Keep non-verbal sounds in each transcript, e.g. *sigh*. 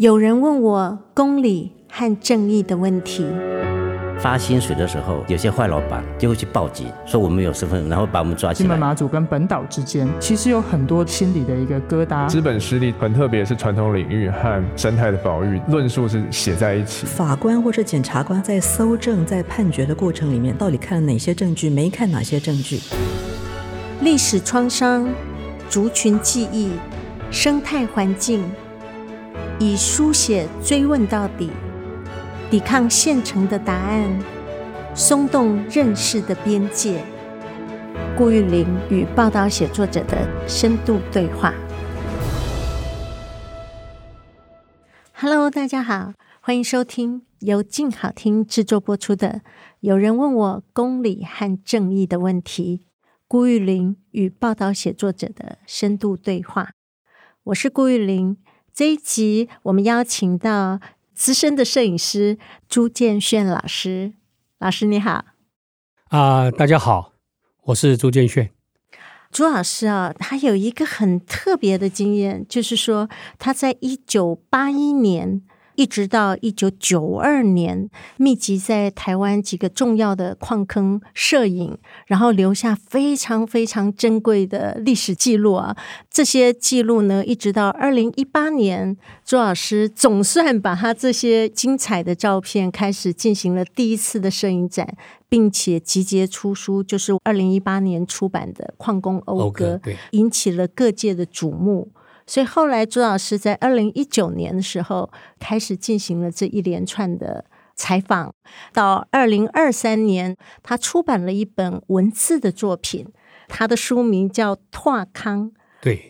有人问我公理和正义的问题。发薪水的时候，有些坏老板就会去报警，说我们有身份，然后把我们抓起来。金门马祖跟本岛之间，其实有很多心理的一个疙瘩。资本实力很特别，是传统领域和生态的保育论述是写在一起。法官或是检察官在搜证、在判决的过程里面，到底看了哪些证据，没看哪些证据？历史创伤、族群记忆、生态环境，以书写追问到底。抵抗现成的答案，松动认识的边界。顾玉玲与报道写作者的深度对话。Hello，大家好，欢迎收听由静好听制作播出的《有人问我公理和正义的问题》。顾玉玲与报道写作者的深度对话。我是顾玉玲。这一集我们邀请到。资深的摄影师朱建炫老师，老师你好。啊、呃，大家好，我是朱建炫。朱老师啊，他有一个很特别的经验，就是说他在一九八一年。一直到一九九二年，密集在台湾几个重要的矿坑摄影，然后留下非常非常珍贵的历史记录啊！这些记录呢，一直到二零一八年，朱老师总算把他这些精彩的照片开始进行了第一次的摄影展，并且集结出书，就是二零一八年出版的《矿工讴歌》，引起了各界的瞩目。所以后来，朱老师在二零一九年的时候开始进行了这一连串的采访。到二零二三年，他出版了一本文字的作品，他的书名叫《拓康》。*laughs* 对。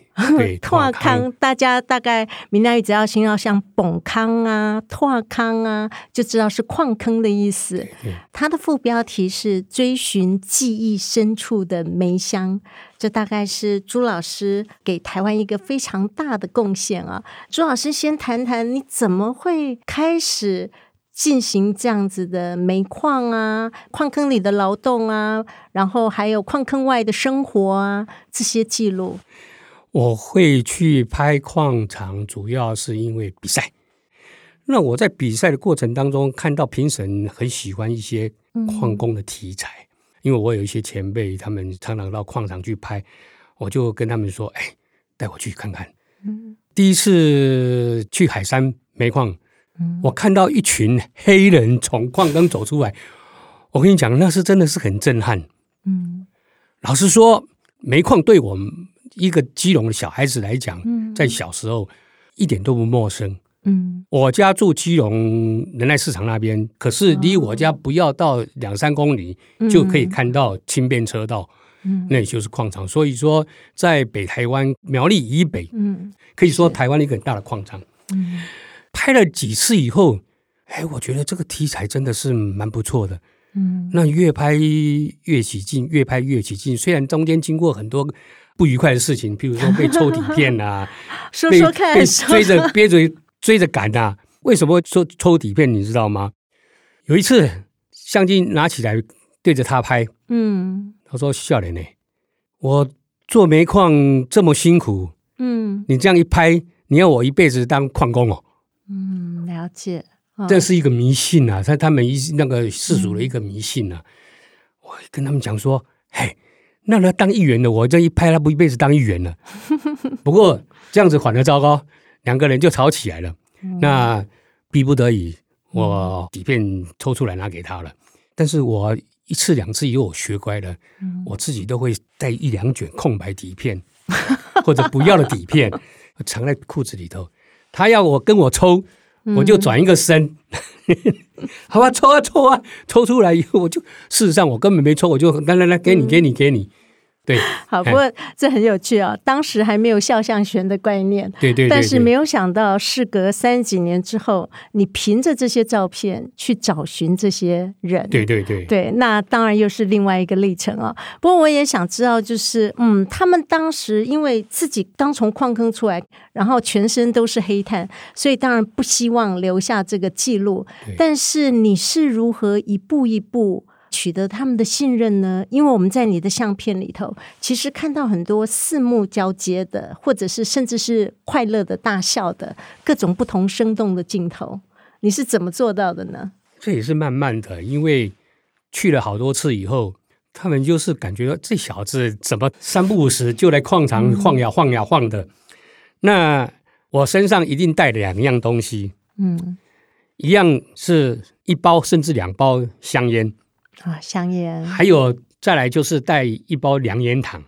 拓康，大家大概闽南语只要听到像崩康啊、拓康啊，就知道是矿坑的意思。它的副标题是“追寻记忆深处的梅香”，这大概是朱老师给台湾一个非常大的贡献啊。朱老师先谈谈你怎么会开始进行这样子的煤矿啊、矿坑里的劳动啊，然后还有矿坑外的生活啊这些记录。我会去拍矿场，主要是因为比赛。那我在比赛的过程当中，看到评审很喜欢一些矿工的题材，嗯、因为我有一些前辈，他们常常到矿场去拍，我就跟他们说：“哎，带我去看看。嗯”第一次去海山煤矿，嗯、我看到一群黑人从矿坑走出来，我跟你讲，那是真的是很震撼。嗯，老实说，煤矿对我们。一个基隆的小孩子来讲，在小时候一点都不陌生。嗯，我家住基隆仁爱市场那边，可是离我家不要到两三公里就可以看到轻便车道，嗯，那也就是矿场。所以说，在北台湾苗栗以北，嗯，可以说台湾一个很大的矿场。嗯，拍了几次以后，哎，我觉得这个题材真的是蛮不错的。嗯，那越拍越起劲，越拍越起劲。虽然中间经过很多。不愉快的事情，譬如说被抽 *laughs* 底片啊，说说看，被追着憋着追着赶啊。为什么会抽抽底片？你知道吗？有一次相机拿起来对着他拍，嗯，他说：“笑脸呢，我做煤矿这么辛苦，嗯，你这样一拍，你要我一辈子当矿工哦。”嗯，了解，哦、这是一个迷信啊，他他们一那个世俗的一个迷信啊。嗯、我跟他们讲说，嘿。那他当议员的，我这一拍，他不一辈子当议员了。*laughs* 不过这样子反而糟糕，两个人就吵起来了。嗯、那逼不得已，我底片抽出来拿给他了。但是我一次两次以后我学乖了，嗯、我自己都会带一两卷空白底片，*laughs* 或者不要的底片，藏在裤子里头。他要我跟我抽，我就转一个身。嗯、*laughs* 好吧，抽啊抽啊，抽出来以后，我就事实上我根本没抽，我就来来来，给你给你给你。对，*laughs* 好，不过这很有趣啊、哦。当时还没有肖像权的概念，对对，对对。但是没有想到，事隔三十几年之后，你凭着这些照片去找寻这些人，对对对，对，那当然又是另外一个历程啊、哦。不过我也想知道，就是嗯，他们当时因为自己刚从矿坑出来，然后全身都是黑炭，所以当然不希望留下这个记录。但是你是如何一步一步？取得他们的信任呢？因为我们在你的相片里头，其实看到很多四目交接的，或者是甚至是快乐的大笑的各种不同生动的镜头。你是怎么做到的呢？这也是慢慢的，因为去了好多次以后，他们就是感觉这小子怎么三不五时就来矿场晃呀晃呀晃的。嗯、那我身上一定带两样东西，嗯，一样是一包甚至两包香烟啊，香烟，还有再来就是带一包凉烟糖。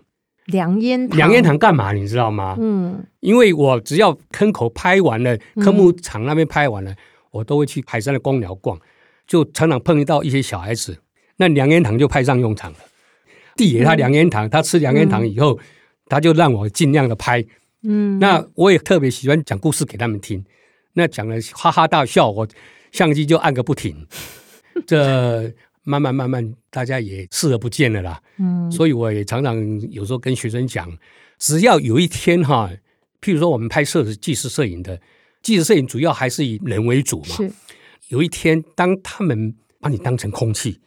凉烟糖，凉烟糖干嘛？你知道吗？嗯，因为我只要坑口拍完了，科目场那边拍完了。嗯我都会去海山的公寮逛，就常常碰到一些小孩子，那凉烟糖就派上用场了。递给他凉烟糖，嗯、他吃凉烟糖以后，嗯、他就让我尽量的拍。嗯，那我也特别喜欢讲故事给他们听，那讲了哈哈大笑，我相机就按个不停。这慢慢慢慢，大家也视而不见了啦。嗯，所以我也常常有时候跟学生讲，只要有一天哈，譬如说我们拍摄是纪实摄影的。纪实摄影主要还是以人为主嘛。是，有一天当他们把你当成空气，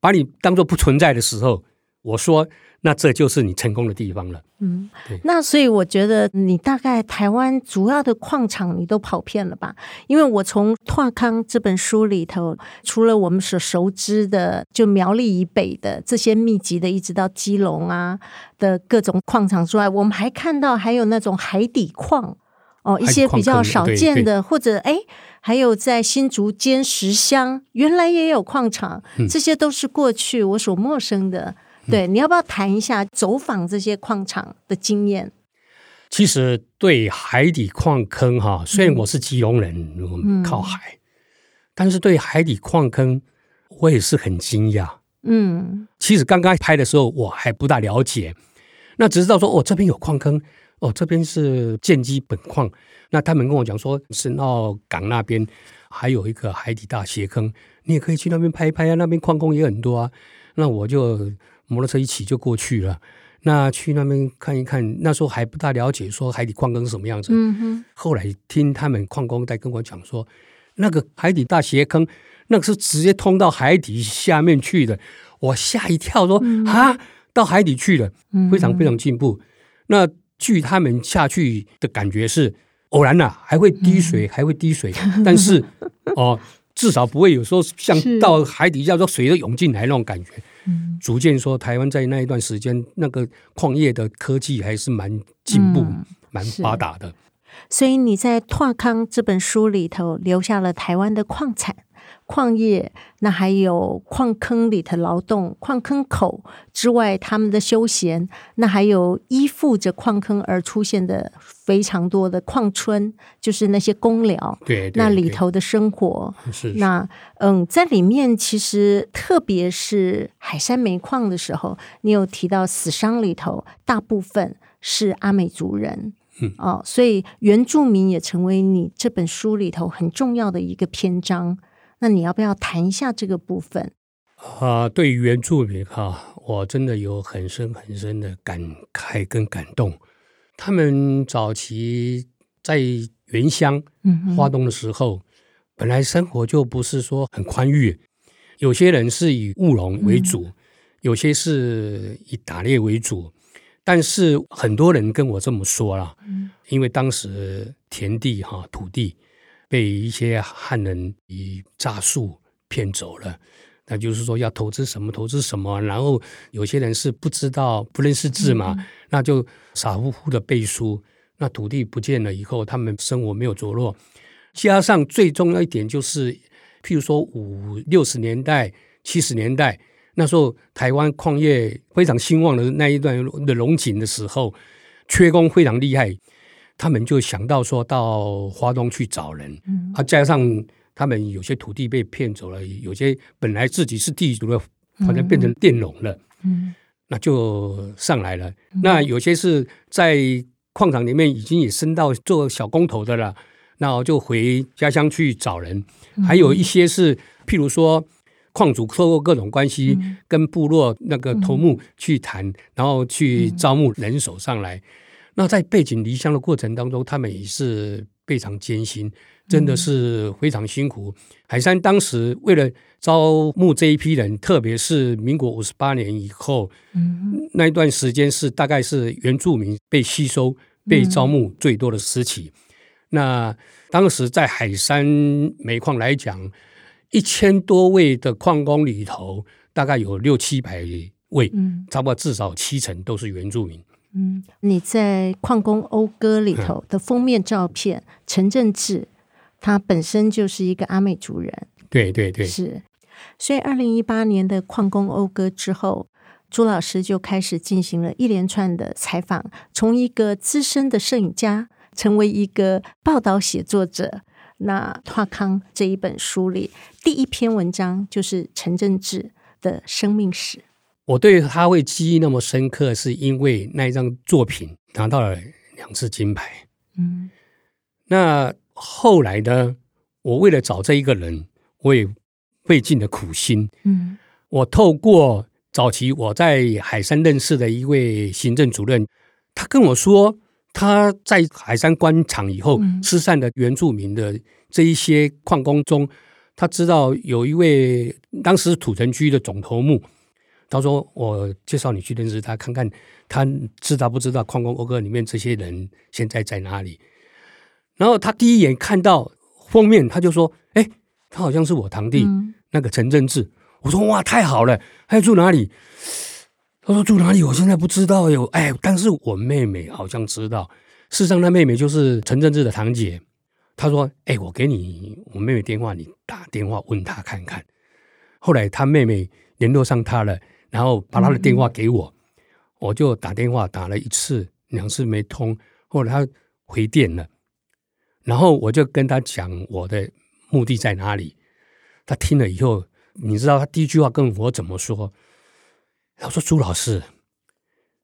把你当做不存在的时候，我说那这就是你成功的地方了。嗯，对。那所以我觉得你大概台湾主要的矿场你都跑遍了吧？因为我从《拓康》这本书里头，除了我们所熟知的就苗栗以北的这些密集的，一直到基隆啊的各种矿场之外，我们还看到还有那种海底矿。哦，一些比较少见的，或者哎，还有在新竹尖石乡，原来也有矿场，嗯、这些都是过去我所陌生的。对，嗯、你要不要谈一下走访这些矿场的经验？其实对海底矿坑哈，虽然我是基隆人，嗯、靠海，但是对海底矿坑我也是很惊讶。嗯，其实刚刚拍的时候我还不大了解，那只知道说哦，这边有矿坑。哦，这边是建基本矿，那他们跟我讲说，深澳港那边还有一个海底大斜坑，你也可以去那边拍一拍啊，那边矿工也很多啊。那我就摩托车一起就过去了，那去那边看一看。那时候还不大了解说海底矿坑是什么样子，嗯哼。后来听他们矿工在跟我讲说，那个海底大斜坑，那个是直接通到海底下面去的，我吓一跳说，说、嗯、啊，到海底去了，非常非常进步。嗯、那据他们下去的感觉是偶然呐、啊，还会滴水，嗯、还会滴水，但是 *laughs* 哦，至少不会有时候像到海底下说水都涌进来那种感觉。嗯，逐渐说台湾在那一段时间，那个矿业的科技还是蛮进步、嗯、蛮发达的。所以你在《拓康》这本书里头留下了台湾的矿产。矿业，那还有矿坑里的劳动，矿坑口之外，他们的休闲，那还有依附着矿坑而出现的非常多的矿村，就是那些工寮，对，对，那里头的生活，是，是，那嗯，在里面其实特别是海山煤矿的时候，你有提到死伤里头大部分是阿美族人，嗯，哦，所以原住民也成为你这本书里头很重要的一个篇章。那你要不要谈一下这个部分？啊，对于原住民哈，我真的有很深很深的感慨跟感动。他们早期在原乡嗯花东的时候，嗯、本来生活就不是说很宽裕，有些人是以务农为主，嗯、有些是以打猎为主。但是很多人跟我这么说啦，嗯、因为当时田地哈土地。被一些汉人以诈术骗走了，那就是说要投资什么投资什么，然后有些人是不知道不认识字嘛，嗯、那就傻乎乎的背书，那土地不见了以后，他们生活没有着落。加上最重要一点就是，譬如说五六十年代、七十年代那时候，台湾矿业非常兴旺的那一段的荣景的时候，缺工非常厉害。他们就想到说到花东去找人，嗯、啊，加上他们有些土地被骗走了，有些本来自己是地主的，好像变成佃农了，嗯，那就上来了。嗯、那有些是在矿场里面已经也升到做小工头的了，那我就回家乡去找人。嗯、还有一些是，譬如说矿主透过各种关系，嗯、跟部落那个头目去谈，嗯、然后去招募人手上来。那在背井离乡的过程当中，他们也是非常艰辛，真的是非常辛苦。嗯、海山当时为了招募这一批人，特别是民国五十八年以后，嗯，那一段时间是大概是原住民被吸收、被招募最多的时期。嗯、那当时在海山煤矿来讲，一千多位的矿工里头，大概有六七百位，嗯，差不多至少七成都是原住民。嗯，你在《矿工讴歌》里头的封面照片，陈正志他本身就是一个阿美族人。对对对，是。所以，二零一八年的《矿工讴歌》之后，朱老师就开始进行了一连串的采访，从一个资深的摄影家，成为一个报道写作者。那《拓康》这一本书里，第一篇文章就是陈正志的生命史。我对他会记忆那么深刻，是因为那一张作品拿到了两次金牌。嗯，那后来呢？我为了找这一个人，我也费尽了苦心。嗯，我透过早期我在海山认识的一位行政主任，他跟我说，他在海山官场以后失散的原住民的这一些矿工中，他知道有一位当时土城区的总头目。他说：“我介绍你去认识他，看看他知道不知道《矿工謳歌》里面这些人现在在哪里。”然后他第一眼看到封面，他就说：“哎，他好像是我堂弟，嗯、那个陈正志。”我说：“哇，太好了！他住哪里？”他说：“住哪里？我现在不知道哟。哎，但是我妹妹好像知道。事实上，他妹妹就是陈正志的堂姐。他说：‘哎，我给你我妹妹电话，你打电话问他看看。’后来他妹妹联络上他了。”然后把他的电话给我，嗯、我就打电话打了一次、两次没通，后来他回电了，然后我就跟他讲我的目的在哪里。他听了以后，你知道他第一句话跟我怎么说？他说：“朱老师，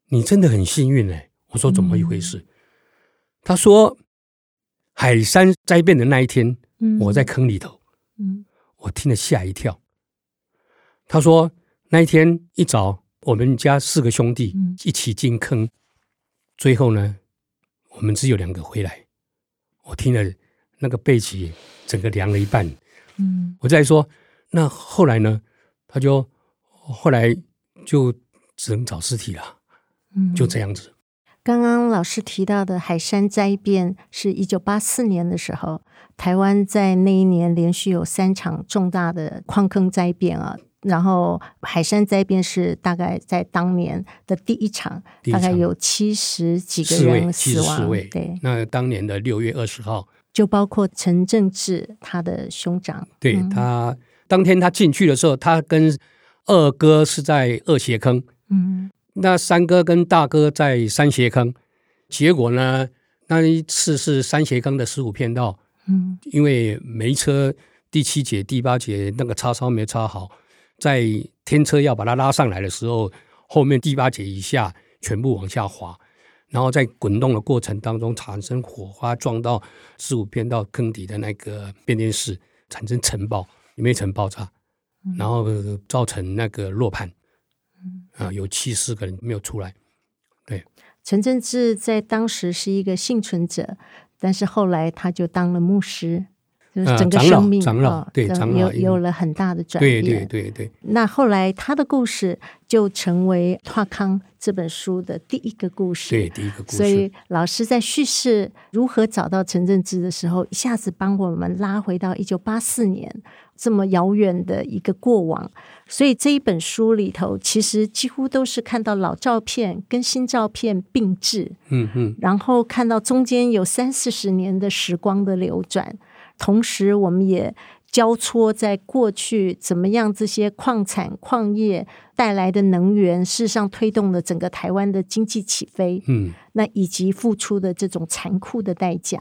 你真的很幸运哎。”我说：“怎么一回事？”嗯、他说：“海山灾变的那一天，嗯、我在坑里头，嗯、我听了吓一跳。”他说。那一天一早，我们家四个兄弟一起进坑，嗯、最后呢，我们只有两个回来。我听了那个背脊，整个凉了一半。嗯，我再说，那后来呢？他就后来就只能找尸体了。嗯，就这样子。刚刚老师提到的海山灾变是一九八四年的时候，台湾在那一年连续有三场重大的矿坑灾变啊。然后海山灾变是大概在当年的第一场，一场大概有七十几个人死亡。位对，那当年的六月二十号，就包括陈正志他的兄长。对、嗯、他当天他进去的时候，他跟二哥是在二斜坑，嗯，那三哥跟大哥在三斜坑。结果呢，那一次是三斜坑的十五片道，嗯，因为没车第七节、第八节那个插槽没插好。在天车要把它拉上来的时候，后面第八节以下全部往下滑，然后在滚动的过程当中产生火花，撞到十五片道坑底的那个变电室，产生尘爆，里面尘爆炸，然后造成那个落盘，啊，有七十个人没有出来。对，陈正志在当时是一个幸存者，但是后来他就当了牧师。就是整个生命长老，长老对，长老有有了很大的转变。对对对对。那后来他的故事就成为《拓康》这本书的第一个故事。对，第一个故事。所以老师在叙事如何找到陈正之的时候，一下子帮我们拉回到一九八四年这么遥远的一个过往。所以这一本书里头，其实几乎都是看到老照片跟新照片并置。嗯嗯。然后看到中间有三四十年的时光的流转。同时，我们也交错在过去怎么样这些矿产、矿业带来的能源，事实上推动了整个台湾的经济起飞。嗯，那以及付出的这种残酷的代价。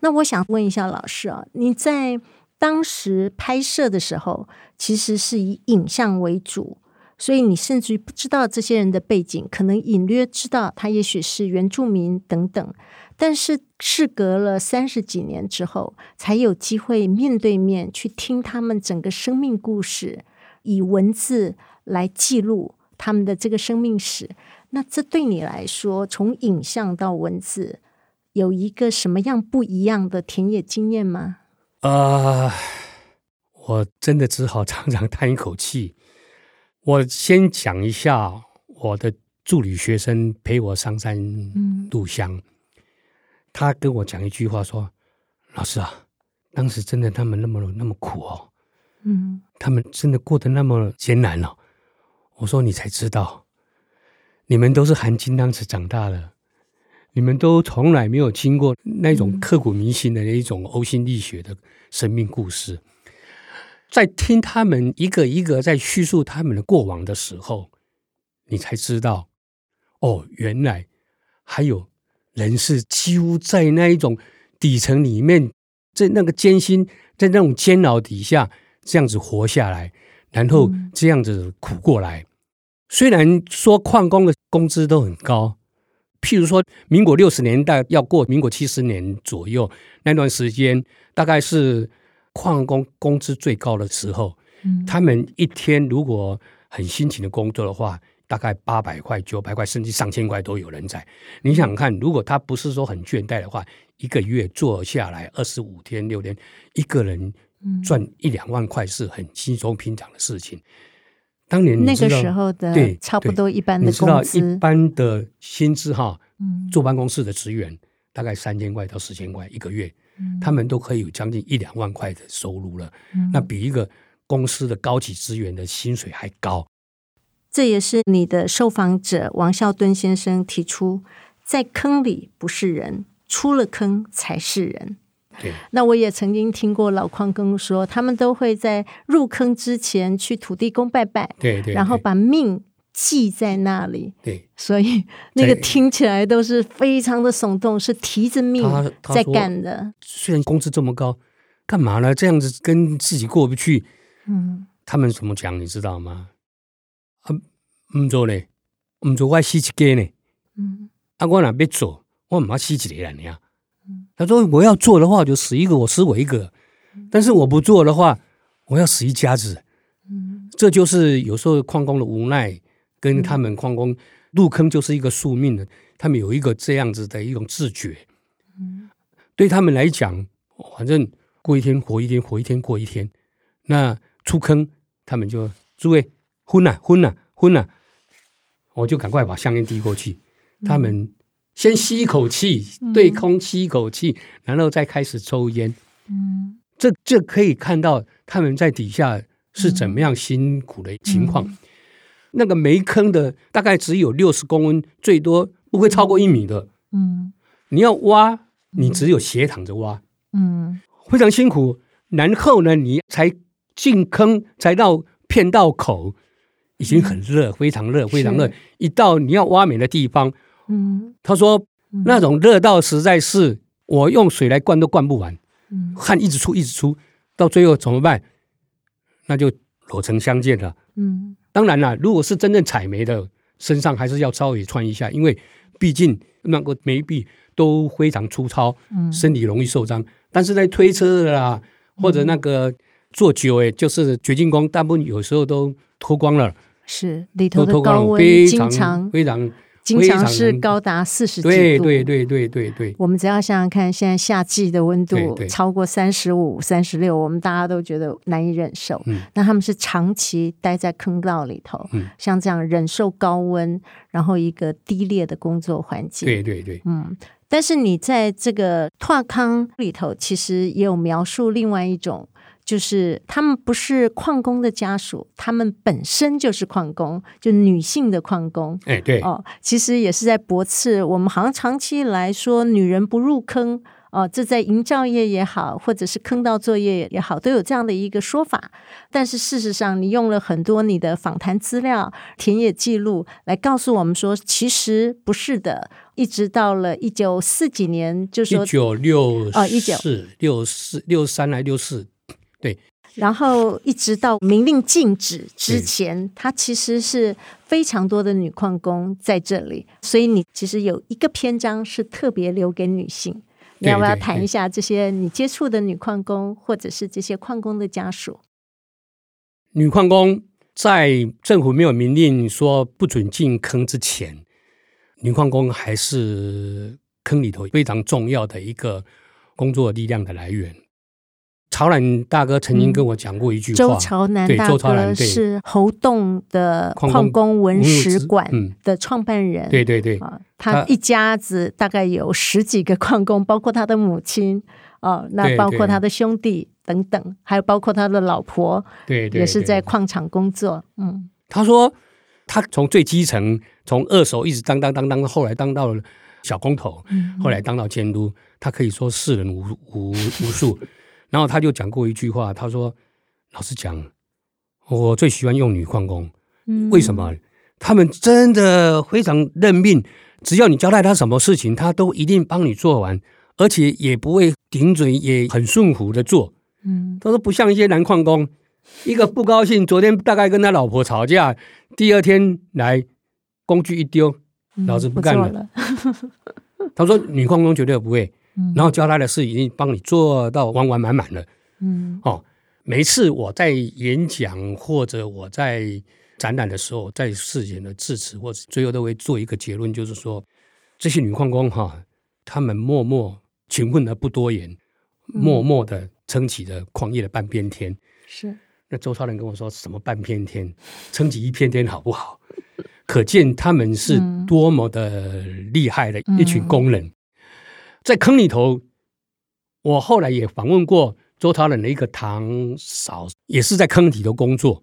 那我想问一下老师啊，你在当时拍摄的时候，其实是以影像为主，所以你甚至于不知道这些人的背景，可能隐约知道他也许是原住民等等。但是，事隔了三十几年之后，才有机会面对面去听他们整个生命故事，以文字来记录他们的这个生命史。那这对你来说，从影像到文字，有一个什么样不一样的田野经验吗？啊、呃，我真的只好长长叹一口气。我先讲一下我的助理学生陪我上山入乡，嗯、他跟我讲一句话说：“老师啊，当时真的他们那么那么苦哦，嗯，他们真的过得那么艰难哦。”我说：“你才知道，你们都是含金汤匙长大的，你们都从来没有听过那种刻骨铭心的那一种呕心沥血的生命故事。”在听他们一个一个在叙述他们的过往的时候，你才知道，哦，原来还有人是几乎在那一种底层里面，在那个艰辛，在那种煎熬底下这样子活下来，然后这样子苦过来。嗯、虽然说矿工的工资都很高，譬如说民国六十年代要过民国七十年左右那段时间，大概是。矿工工资最高的时候，嗯、他们一天如果很辛勤的工作的话，大概八百块、九百块，甚至上千块都有人在。你想想看，如果他不是说很倦怠的话，一个月做下来二十五天、六天，一个人赚一两万块是很轻松平常的事情。当年那个时候的对差不多一般的工资，一般的薪资哈，坐办公室的职员大概三千块到四千块一个月。他们都可以有将近一两万块的收入了，嗯、那比一个公司的高级职员的薪水还高。这也是你的受访者王孝敦先生提出，在坑里不是人，出了坑才是人。对，那我也曾经听过老矿工说，他们都会在入坑之前去土地公拜拜，对，对对，然后把命。记在那里，对，*laughs* 所以那个听起来都是非常的耸动，是提着命在干的。虽然工资这么高，干嘛呢？这样子跟自己过不去。嗯，他们怎么讲？你知道吗？啊，唔做嘞，唔做我死一个呢。嗯，啊，我哪边做，我唔要死一个人呀。嗯，他说我要做的话，就死一个，我死我一个。但是我不做的话，我要死一家子。嗯，这就是有时候矿工的无奈。跟他们矿工入坑就是一个宿命的，他们有一个这样子的一种自觉。嗯，对他们来讲，反正过一天活一天，活一天过一天。那出坑，他们就诸位昏了昏了昏了，我就赶快把香烟递过去。他们先吸一口气，对空吸一口气，然后再开始抽烟。嗯，这这可以看到他们在底下是怎么样辛苦的情况。那个煤坑的大概只有六十公分，最多不会超过一米的。嗯，你要挖，你只有斜躺着挖。嗯，非常辛苦。然后呢，你才进坑，才到片道口，已经很热，非常热，非常热。一到你要挖煤的地方，嗯，他说那种热到实在是我用水来灌都灌不完。嗯，汗一直出，一直出，到最后怎么办？那就裸成相见了。嗯。当然了，如果是真正采煤的，身上还是要稍微穿一下，因为毕竟那个煤壁都非常粗糙，嗯，身体容易受伤。但是在推车的啦，或者那个做久诶，就是掘进工，大部分有时候都脱光了，是里头的高温经常非常。经常是高达四十几度，对对对对对对。我们只要想想看，现在夏季的温度超过三十五、三十六，我们大家都觉得难以忍受。嗯，那他们是长期待在坑道里头，嗯，像这样忍受高温，然后一个低劣的工作环境。对对对，嗯。但是你在这个拓康里头，其实也有描述另外一种。就是他们不是矿工的家属，他们本身就是矿工，就女性的矿工。哎，对哦，其实也是在驳斥我们好像长期以来说女人不入坑哦，这在营造业也好，或者是坑道作业也好，都有这样的一个说法。但是事实上，你用了很多你的访谈资料、田野记录来告诉我们说，其实不是的。一直到了一九四几年，就说一九六哦，一九六四六三来六四。对，然后一直到明令禁止之前，它其实是非常多的女矿工在这里，所以你其实有一个篇章是特别留给女性。你要不要谈一下这些你接触的女矿工，或者是这些矿工的家属？女矿工在政府没有明令说不准进坑之前，女矿工还是坑里头非常重要的一个工作力量的来源。朝南大哥曾经跟我讲过一句话，周朝南大哥是侯洞的矿工文史馆的创办人。对对对，他一家子大概有十几个矿工，包括他的母亲哦，那包括他的兄弟等等，还有包括他的老婆，对，也是在矿场工作。嗯，他说他从最基层，从二手一直当当当当，后来当到了小工头，后来当到监督，他可以说世人无无无数。然后他就讲过一句话，他说：“老实讲，我最喜欢用女矿工，为什么？他们真的非常认命，只要你交代他什么事情，他都一定帮你做完，而且也不会顶嘴，也很顺服的做。嗯，他说不像一些男矿工，一个不高兴，昨天大概跟他老婆吵架，第二天来工具一丢，老子不干了。了他说女矿工绝对不会。”然后交代的事已经帮你做到完完满满了。嗯，哦，每一次我在演讲或者我在展览的时候，在事前的致辞或者最后都会做一个结论，就是说这些女矿工哈，她们默默勤奋的不多言，默默的撑起了矿业的半边天。是，那周超人跟我说什么半边天，撑起一片天好不好？可见他们是多么的厉害的一群工人。在坑里头，我后来也访问过周朝人的一个堂嫂，也是在坑里头工作，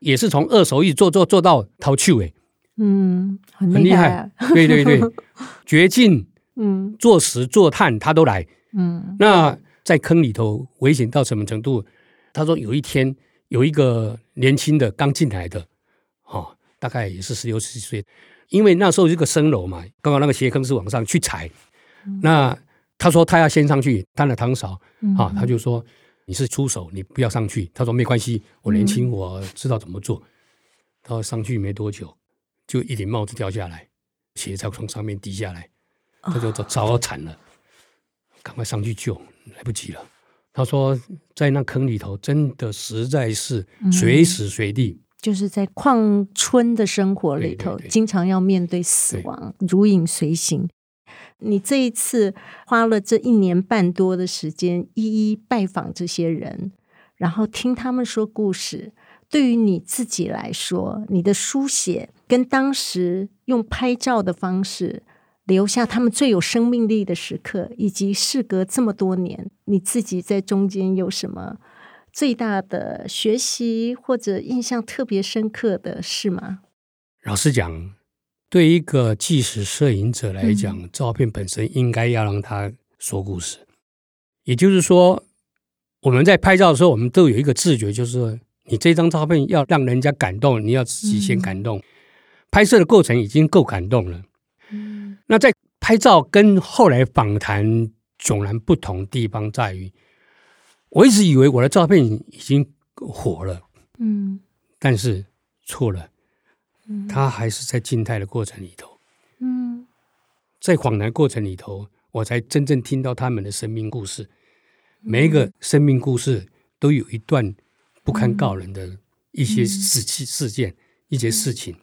也是从二手一直做做做到淘气尾，嗯，很厉害，啊、很厉害，对对对，掘进，*laughs* 嗯，做石做炭他都来，嗯，那在坑里头危险到什么程度？他说有一天有一个年轻的刚进来的，哦，大概也是十六七岁，因为那时候这个生楼嘛，刚刚那个斜坑是往上去踩。那他说他要先上去，他的堂嫂啊，他就说你是出手，你不要上去。他说没关系，我年轻，我知道怎么做。他说上去没多久，就一顶帽子掉下来，血才从上面滴下来，他就说糟惨了，赶快上去救，来不及了。他说在那坑里头，真的实在是随时随地，就是在矿村的生活里头，经常要面对死亡，如影随形。你这一次花了这一年半多的时间，一一拜访这些人，然后听他们说故事。对于你自己来说，你的书写跟当时用拍照的方式留下他们最有生命力的时刻，以及事隔这么多年，你自己在中间有什么最大的学习或者印象特别深刻的事吗？老实讲。对一个纪实摄影者来讲，嗯、照片本身应该要让他说故事。也就是说，我们在拍照的时候，我们都有一个自觉，就是说，你这张照片要让人家感动，你要自己先感动。嗯、拍摄的过程已经够感动了。嗯、那在拍照跟后来访谈迥然不同地方在于，我一直以为我的照片已经火了。嗯，但是错了。他还是在静态的过程里头，嗯，在恍然过程里头，我才真正听到他们的生命故事。每一个生命故事都有一段不堪告人的一些事情、事件、一些事情。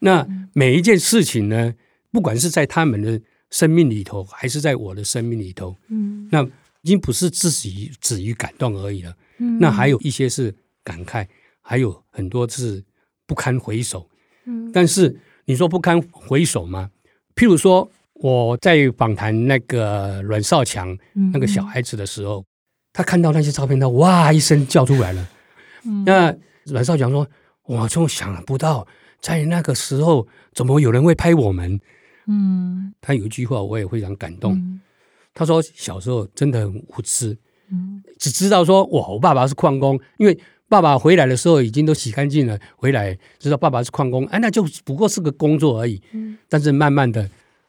那每一件事情呢，不管是在他们的生命里头，还是在我的生命里头，嗯，那已经不是自己止于感动而已了。嗯，那还有一些是感慨，还有很多是不堪回首。但是你说不堪回首吗？譬如说我在访谈那个阮少强那个小孩子的时候，他看到那些照片，他哇一声叫出来了。那阮少强说：“我就想不到在那个时候怎么有人会拍我们。”嗯，他有一句话我也非常感动。他说小时候真的很无知，只知道说我我爸爸是矿工，因为。爸爸回来的时候已经都洗干净了，回来知道爸爸是矿工，哎，那就不过是个工作而已。嗯，但是慢慢的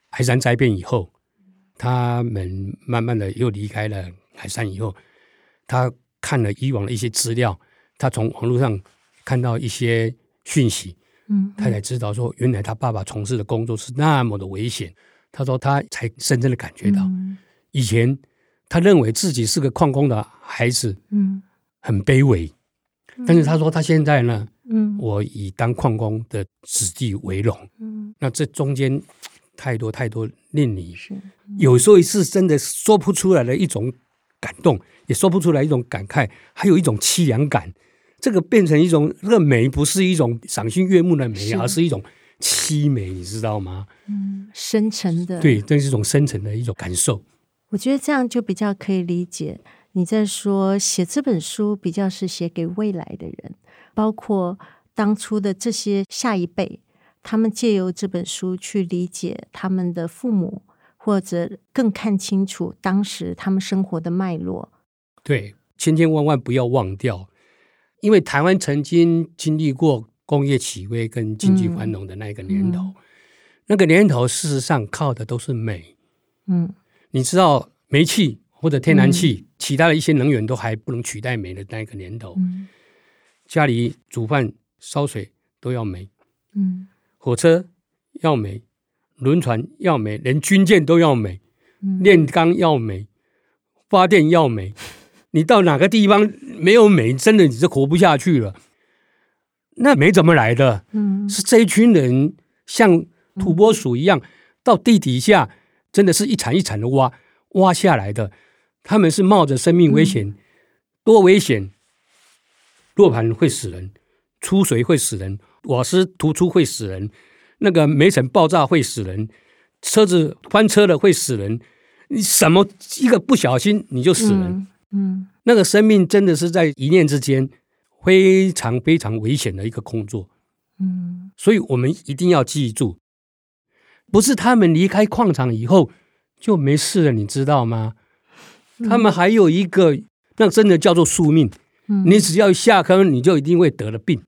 海山灾变以后，他们慢慢的又离开了海山以后，他看了以往的一些资料，他从网络上看到一些讯息，嗯，他才知道说原来他爸爸从事的工作是那么的危险。他说他才深深的感觉到，以前他认为自己是个矿工的孩子，嗯，很卑微。但是他说他现在呢，嗯，我以当矿工的子弟为荣，嗯，那这中间太多太多令你有时候是真的说不出来的一种感动，也说不出来一种感慨，还有一种凄凉感。这个变成一种，这个美不是一种赏心悦目的美，而是一种凄美，你知道吗？嗯，深沉的。对，这是一种深沉的一种感受。我觉得这样就比较可以理解。你在说写这本书比较是写给未来的人，包括当初的这些下一辈，他们借由这本书去理解他们的父母，或者更看清楚当时他们生活的脉络。对，千千万万不要忘掉。因为台湾曾经经历过工业起飞跟经济繁荣的那个年头，嗯嗯、那个年头事实上靠的都是煤。嗯，你知道煤气或者天然气，嗯、其他的一些能源都还不能取代煤的那个年头，嗯、家里煮饭烧水都要煤。嗯，火车要煤，轮船要煤，连军舰都要煤，炼钢要煤，发电要煤。*laughs* 你到哪个地方没有煤，真的你是活不下去了。那煤怎么来的？嗯，是这一群人像土拨鼠一样到地底下，真的是一铲一铲的挖挖下来的。他们是冒着生命危险，多危险！落盘会死人，出水会死人，瓦斯突出会死人，那个煤层爆炸会死人，车子翻车了会死人。你什么一个不小心你就死人。嗯嗯，那个生命真的是在一念之间，非常非常危险的一个工作。嗯，所以我们一定要记住，不是他们离开矿场以后就没事了，你知道吗？他们还有一个，那真的叫做宿命。嗯，你只要下坑，你就一定会得了病，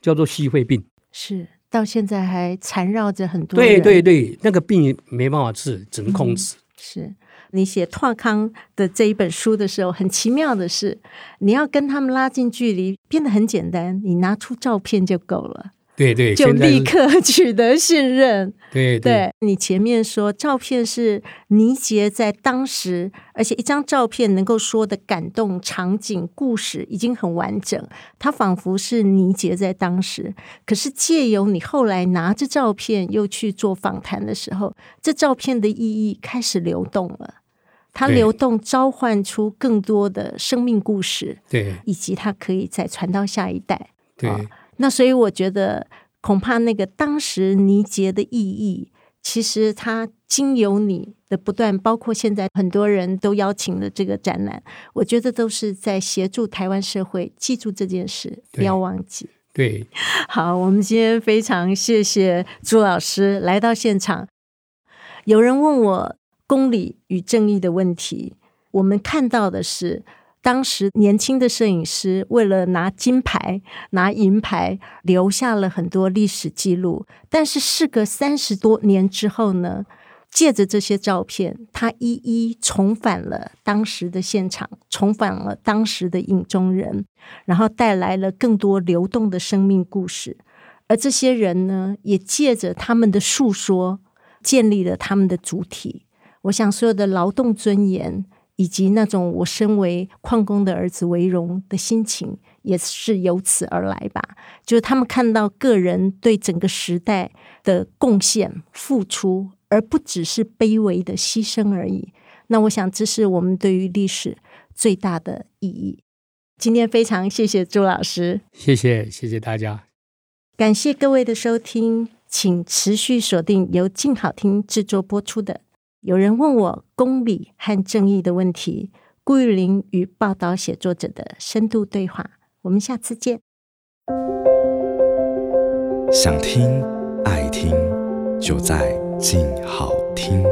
叫做矽肺病。是，到现在还缠绕着很多。对对对，那个病没办法治，只能控制。嗯，是。你写《拓康》的这一本书的时候，很奇妙的是，你要跟他们拉近距离，变得很简单，你拿出照片就够了。对对，就立刻 *laughs* 取得信任。对对，对，你前面说照片是倪杰在当时，而且一张照片能够说的感动场景故事已经很完整，它仿佛是倪杰在当时。可是借由你后来拿着照片又去做访谈的时候，这照片的意义开始流动了。它流动，召唤出更多的生命故事，对，以及它可以再传到下一代，对。哦，那所以我觉得，恐怕那个当时倪捷的意义，其实它经由你的不断，包括现在很多人都邀请了这个展览，我觉得都是在协助台湾社会记住这件事，不要忘记。对，*laughs* 好，我们今天非常谢谢朱老师来到现场。有人问我。公理与正义的问题，我们看到的是，当时年轻的摄影师为了拿金牌、拿银牌，留下了很多历史记录。但是事隔三十多年之后呢，借着这些照片，他一一重返了当时的现场，重返了当时的影中人，然后带来了更多流动的生命故事。而这些人呢，也借着他们的述说，建立了他们的主体。我想，所有的劳动尊严，以及那种我身为矿工的儿子为荣的心情，也是由此而来吧。就是他们看到个人对整个时代的贡献、付出，而不只是卑微的牺牲而已。那我想，这是我们对于历史最大的意义。今天非常谢谢朱老师，谢谢谢谢大家，感谢各位的收听，请持续锁定由静好听制作播出的。有人问我公理和正义的问题，顾玉玲与报道写作者的深度对话，我们下次见。想听爱听，就在静好听。